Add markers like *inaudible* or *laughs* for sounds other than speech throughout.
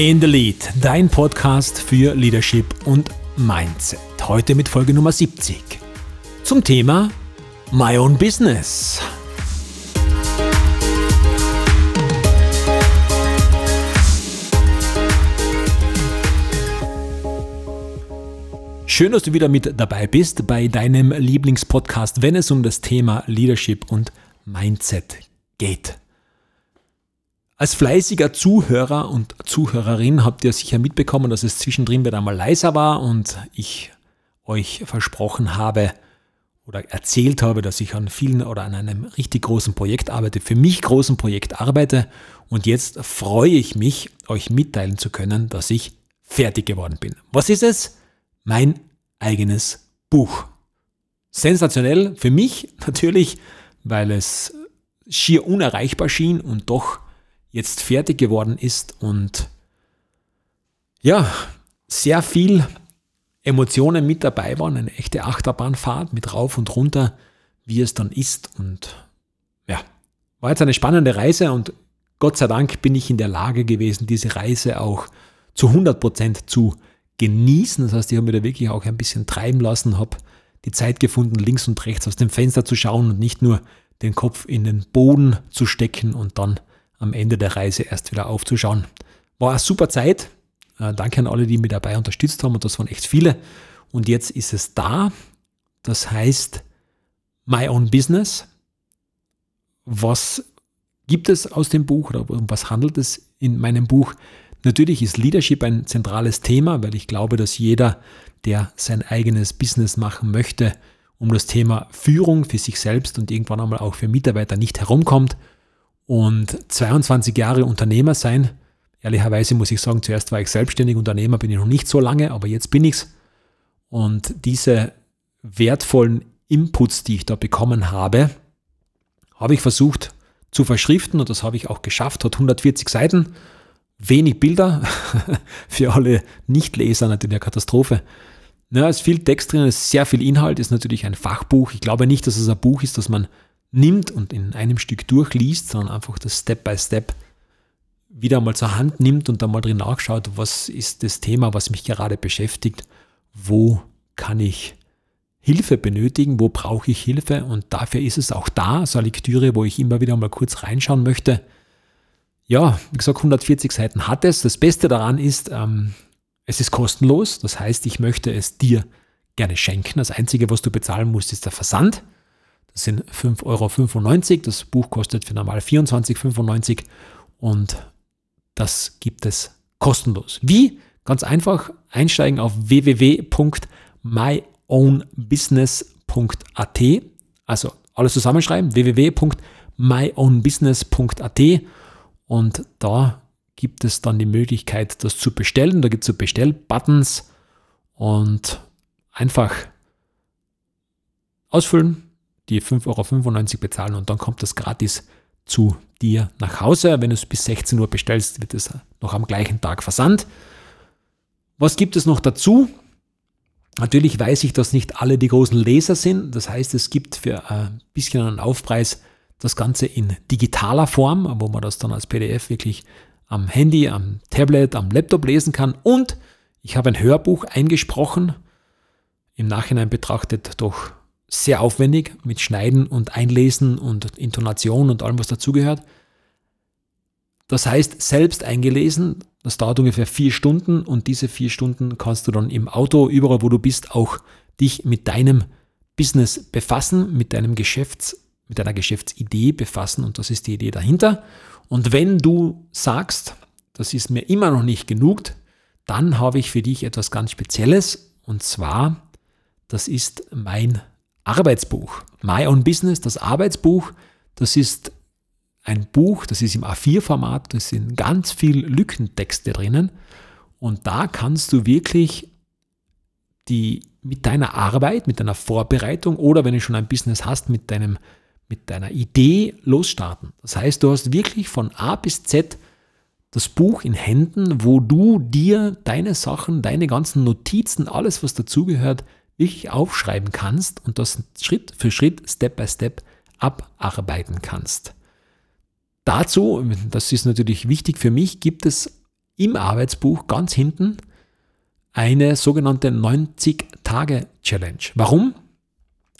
In the Lead, dein Podcast für Leadership und Mindset. Heute mit Folge Nummer 70 zum Thema My Own Business. Schön, dass du wieder mit dabei bist bei deinem Lieblingspodcast, wenn es um das Thema Leadership und Mindset geht. Als fleißiger Zuhörer und Zuhörerin habt ihr sicher mitbekommen, dass es zwischendrin wieder einmal leiser war und ich euch versprochen habe oder erzählt habe, dass ich an vielen oder an einem richtig großen Projekt arbeite, für mich großen Projekt arbeite und jetzt freue ich mich, euch mitteilen zu können, dass ich fertig geworden bin. Was ist es? Mein eigenes Buch. Sensationell für mich *laughs* natürlich, weil es schier unerreichbar schien und doch jetzt fertig geworden ist und ja, sehr viel Emotionen mit dabei waren, eine echte Achterbahnfahrt mit rauf und runter, wie es dann ist und ja, war jetzt eine spannende Reise und Gott sei Dank bin ich in der Lage gewesen, diese Reise auch zu 100 Prozent zu genießen. Das heißt, ich habe mir da wirklich auch ein bisschen treiben lassen, habe die Zeit gefunden, links und rechts aus dem Fenster zu schauen und nicht nur den Kopf in den Boden zu stecken und dann am Ende der Reise erst wieder aufzuschauen. War eine super Zeit. Äh, danke an alle, die mich dabei unterstützt haben und das waren echt viele. Und jetzt ist es da. Das heißt My Own Business. Was gibt es aus dem Buch oder um was handelt es in meinem Buch? Natürlich ist Leadership ein zentrales Thema, weil ich glaube, dass jeder, der sein eigenes Business machen möchte, um das Thema Führung für sich selbst und irgendwann einmal auch für Mitarbeiter nicht herumkommt und 22 Jahre Unternehmer sein. Ehrlicherweise muss ich sagen, zuerst war ich selbstständig Unternehmer, bin ich noch nicht so lange, aber jetzt bin ich's. Und diese wertvollen Inputs, die ich da bekommen habe, habe ich versucht zu verschriften und das habe ich auch geschafft, hat 140 Seiten, wenig Bilder, *laughs* für alle Nichtleser natürlich eine Katastrophe. Ja, es ist viel Text drin, es ist sehr viel Inhalt, ist natürlich ein Fachbuch. Ich glaube nicht, dass es ein Buch ist, das man nimmt und in einem Stück durchliest, sondern einfach das Step by Step wieder mal zur Hand nimmt und dann mal drin nachschaut, was ist das Thema, was mich gerade beschäftigt, wo kann ich Hilfe benötigen, wo brauche ich Hilfe und dafür ist es auch da, so eine Lektüre, wo ich immer wieder mal kurz reinschauen möchte. Ja, wie gesagt, 140 Seiten hat es. Das Beste daran ist, ähm, es ist kostenlos, das heißt, ich möchte es dir gerne schenken. Das Einzige, was du bezahlen musst, ist der Versand. Das sind 5,95 Euro. Das Buch kostet für normal 24,95 Euro und das gibt es kostenlos. Wie? Ganz einfach einsteigen auf www.myownbusiness.at. Also alles zusammenschreiben, www.myownbusiness.at und da gibt es dann die Möglichkeit, das zu bestellen. Da gibt es so Bestellbuttons und einfach ausfüllen, die 5,95 Euro bezahlen und dann kommt das gratis zu dir nach Hause. Wenn du es bis 16 Uhr bestellst, wird es noch am gleichen Tag versandt. Was gibt es noch dazu? Natürlich weiß ich, dass nicht alle die großen Leser sind. Das heißt, es gibt für ein bisschen einen Aufpreis das Ganze in digitaler Form, wo man das dann als PDF wirklich am Handy, am Tablet, am Laptop lesen kann. Und ich habe ein Hörbuch eingesprochen, im Nachhinein betrachtet doch sehr aufwendig mit Schneiden und Einlesen und Intonation und allem, was dazugehört. Das heißt, selbst eingelesen, das dauert ungefähr vier Stunden und diese vier Stunden kannst du dann im Auto, überall wo du bist, auch dich mit deinem Business befassen, mit deinem Geschäfts, mit deiner Geschäftsidee befassen und das ist die Idee dahinter. Und wenn du sagst, das ist mir immer noch nicht genug, dann habe ich für dich etwas ganz Spezielles und zwar, das ist mein Arbeitsbuch. My Own Business, das Arbeitsbuch, das ist ein Buch, das ist im A4-Format, da sind ganz viel Lückentexte drinnen und da kannst du wirklich die mit deiner Arbeit, mit deiner Vorbereitung oder wenn du schon ein Business hast, mit deinem mit deiner Idee losstarten. Das heißt, du hast wirklich von A bis Z das Buch in Händen, wo du dir deine Sachen, deine ganzen Notizen, alles was dazugehört, wirklich aufschreiben kannst und das Schritt für Schritt, Step by Step abarbeiten kannst. Dazu, das ist natürlich wichtig für mich, gibt es im Arbeitsbuch ganz hinten eine sogenannte 90-Tage-Challenge. Warum?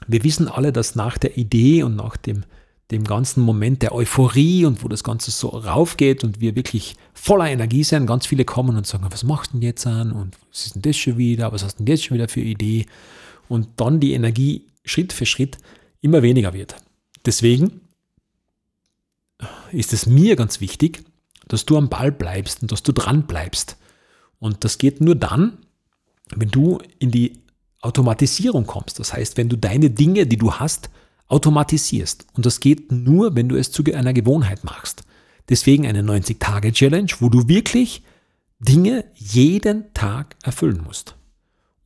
Wir wissen alle, dass nach der Idee und nach dem, dem ganzen Moment der Euphorie und wo das Ganze so raufgeht und wir wirklich voller Energie sind, ganz viele kommen und sagen, was machst du denn jetzt an und was ist denn das schon wieder, was hast du denn jetzt schon wieder für Idee? Und dann die Energie Schritt für Schritt immer weniger wird. Deswegen ist es mir ganz wichtig, dass du am Ball bleibst und dass du dran bleibst. Und das geht nur dann, wenn du in die Automatisierung kommst. Das heißt, wenn du deine Dinge, die du hast, automatisierst. Und das geht nur, wenn du es zu einer Gewohnheit machst. Deswegen eine 90-Tage-Challenge, wo du wirklich Dinge jeden Tag erfüllen musst.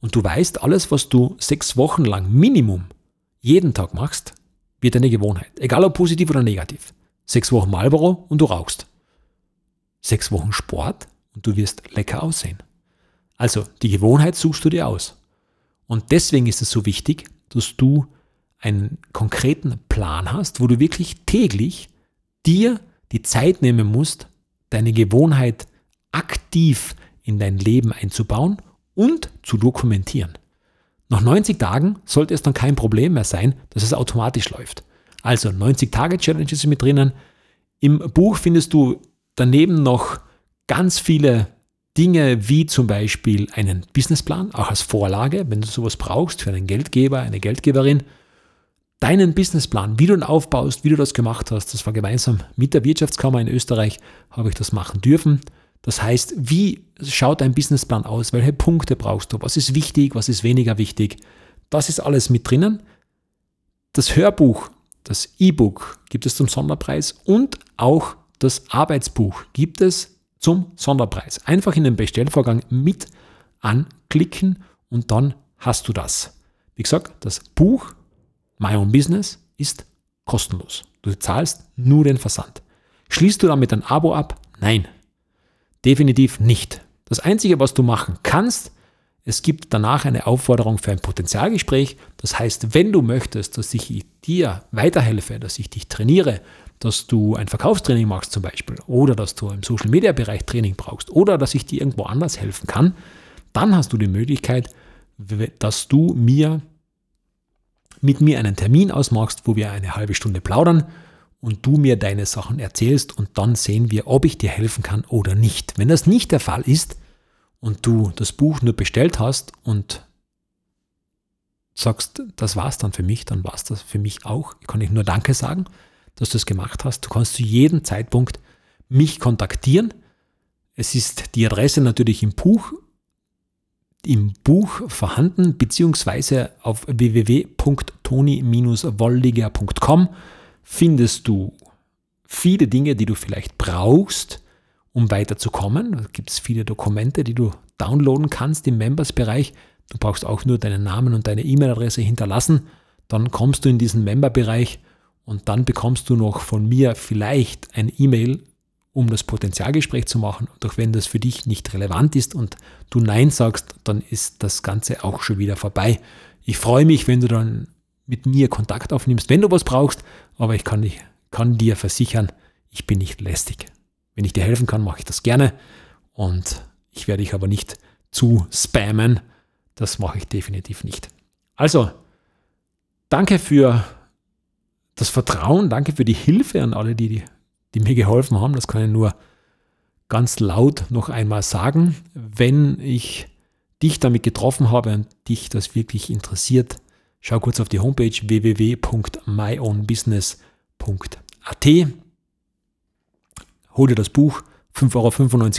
Und du weißt, alles, was du sechs Wochen lang Minimum jeden Tag machst, wird eine Gewohnheit. Egal ob positiv oder negativ. Sechs Wochen Marlboro und du rauchst. Sechs Wochen Sport und du wirst lecker aussehen. Also die Gewohnheit suchst du dir aus. Und deswegen ist es so wichtig, dass du einen konkreten Plan hast, wo du wirklich täglich dir die Zeit nehmen musst, deine Gewohnheit aktiv in dein Leben einzubauen und zu dokumentieren. Nach 90 Tagen sollte es dann kein Problem mehr sein, dass es automatisch läuft. Also 90 Tage Challenges sind mit drinnen. Im Buch findest du daneben noch ganz viele Dinge wie zum Beispiel einen Businessplan, auch als Vorlage, wenn du sowas brauchst für einen Geldgeber, eine Geldgeberin. Deinen Businessplan, wie du ihn aufbaust, wie du das gemacht hast, das war gemeinsam mit der Wirtschaftskammer in Österreich, habe ich das machen dürfen. Das heißt, wie schaut dein Businessplan aus? Welche Punkte brauchst du? Was ist wichtig? Was ist weniger wichtig? Das ist alles mit drinnen. Das Hörbuch, das E-Book gibt es zum Sonderpreis und auch das Arbeitsbuch gibt es zum Sonderpreis. Einfach in den Bestellvorgang mit anklicken und dann hast du das. Wie gesagt, das Buch My Own Business ist kostenlos. Du zahlst nur den Versand. Schließt du damit ein Abo ab? Nein, definitiv nicht. Das Einzige, was du machen kannst, es gibt danach eine Aufforderung für ein Potenzialgespräch. Das heißt, wenn du möchtest, dass ich dir weiterhelfe, dass ich dich trainiere, dass du ein Verkaufstraining machst zum Beispiel oder dass du im Social-Media-Bereich Training brauchst oder dass ich dir irgendwo anders helfen kann, dann hast du die Möglichkeit, dass du mir mit mir einen Termin ausmachst, wo wir eine halbe Stunde plaudern und du mir deine Sachen erzählst und dann sehen wir, ob ich dir helfen kann oder nicht. Wenn das nicht der Fall ist und du das Buch nur bestellt hast und sagst, das war's dann für mich, dann war's das für mich auch. Kann ich nur Danke sagen dass du es gemacht hast. Du kannst zu jedem Zeitpunkt mich kontaktieren. Es ist die Adresse natürlich im Buch, im Buch vorhanden, beziehungsweise auf www.toni-wolliger.com findest du viele Dinge, die du vielleicht brauchst, um weiterzukommen. Da gibt es viele Dokumente, die du downloaden kannst im Members-Bereich. Du brauchst auch nur deinen Namen und deine E-Mail-Adresse hinterlassen. Dann kommst du in diesen Member-Bereich und dann bekommst du noch von mir vielleicht ein E-Mail, um das Potenzialgespräch zu machen. Doch wenn das für dich nicht relevant ist und du Nein sagst, dann ist das Ganze auch schon wieder vorbei. Ich freue mich, wenn du dann mit mir Kontakt aufnimmst, wenn du was brauchst, aber ich kann, dich, kann dir versichern, ich bin nicht lästig. Wenn ich dir helfen kann, mache ich das gerne und ich werde dich aber nicht zu spammen. Das mache ich definitiv nicht. Also, danke für das Vertrauen, danke für die Hilfe an alle, die, die mir geholfen haben. Das kann ich nur ganz laut noch einmal sagen. Wenn ich dich damit getroffen habe und dich das wirklich interessiert, schau kurz auf die Homepage www.myownbusiness.at. Hol dir das Buch, 5,95 Euro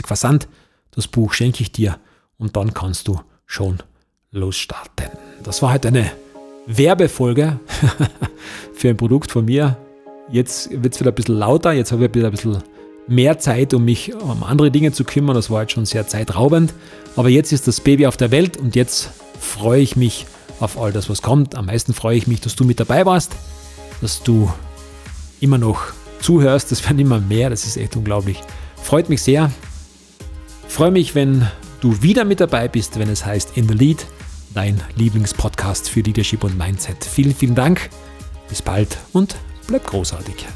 Versand. Das Buch schenke ich dir und dann kannst du schon losstarten. Das war halt eine Werbefolge *laughs* für ein Produkt von mir. Jetzt wird es wieder ein bisschen lauter, jetzt habe ich wieder ein bisschen mehr Zeit, um mich um andere Dinge zu kümmern. Das war jetzt schon sehr zeitraubend. Aber jetzt ist das Baby auf der Welt und jetzt freue ich mich auf all das, was kommt. Am meisten freue ich mich, dass du mit dabei warst, dass du immer noch zuhörst. Das werden immer mehr, das ist echt unglaublich. Freut mich sehr. Freue mich, wenn du wieder mit dabei bist, wenn es heißt In the Lead dein Lieblingspodcast für Leadership und Mindset. Vielen, vielen Dank. Bis bald und bleib großartig.